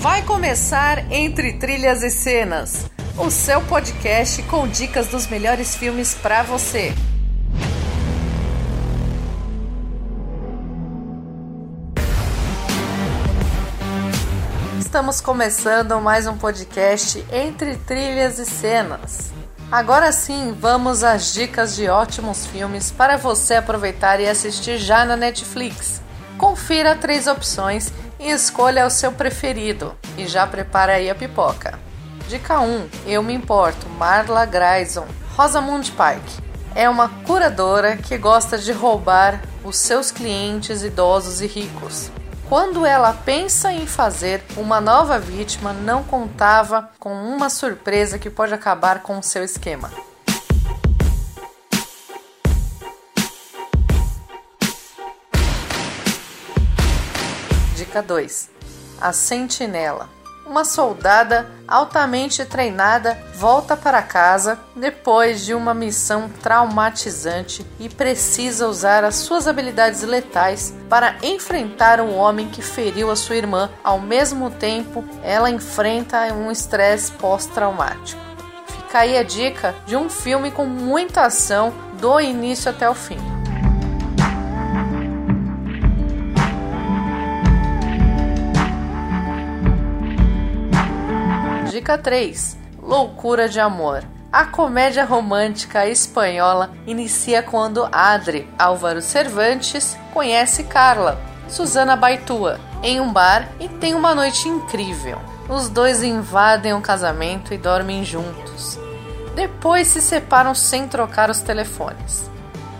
Vai começar Entre Trilhas e Cenas, o seu podcast com dicas dos melhores filmes para você. Estamos começando mais um podcast Entre Trilhas e Cenas. Agora sim, vamos às dicas de ótimos filmes para você aproveitar e assistir já na Netflix. Confira três opções e escolha o seu preferido. E já prepara aí a pipoca. Dica 1: Eu me importo, Marla Grayson. Rosamund Pike é uma curadora que gosta de roubar os seus clientes idosos e ricos. Quando ela pensa em fazer uma nova vítima, não contava com uma surpresa que pode acabar com o seu esquema. Dica 2: A Sentinela. Uma soldada altamente treinada volta para casa depois de uma missão traumatizante e precisa usar as suas habilidades letais para enfrentar um homem que feriu a sua irmã. Ao mesmo tempo, ela enfrenta um estresse pós-traumático. Fica aí a dica de um filme com muita ação do início até o fim. Dica 3: Loucura de Amor. A comédia romântica espanhola inicia quando Adri Álvaro Cervantes conhece Carla, Susana Baitua, em um bar e tem uma noite incrível. Os dois invadem o casamento e dormem juntos. Depois se separam sem trocar os telefones.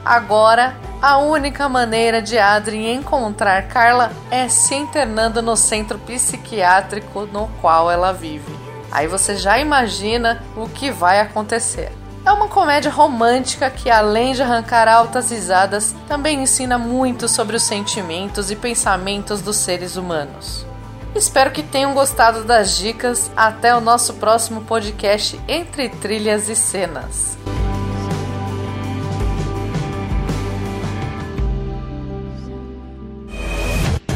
Agora, a única maneira de Adri encontrar Carla é se internando no centro psiquiátrico no qual ela vive. Aí você já imagina o que vai acontecer. É uma comédia romântica que, além de arrancar altas risadas, também ensina muito sobre os sentimentos e pensamentos dos seres humanos. Espero que tenham gostado das dicas. Até o nosso próximo podcast Entre Trilhas e Cenas.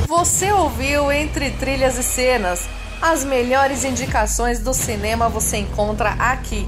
Você ouviu Entre Trilhas e Cenas? As melhores indicações do cinema você encontra aqui.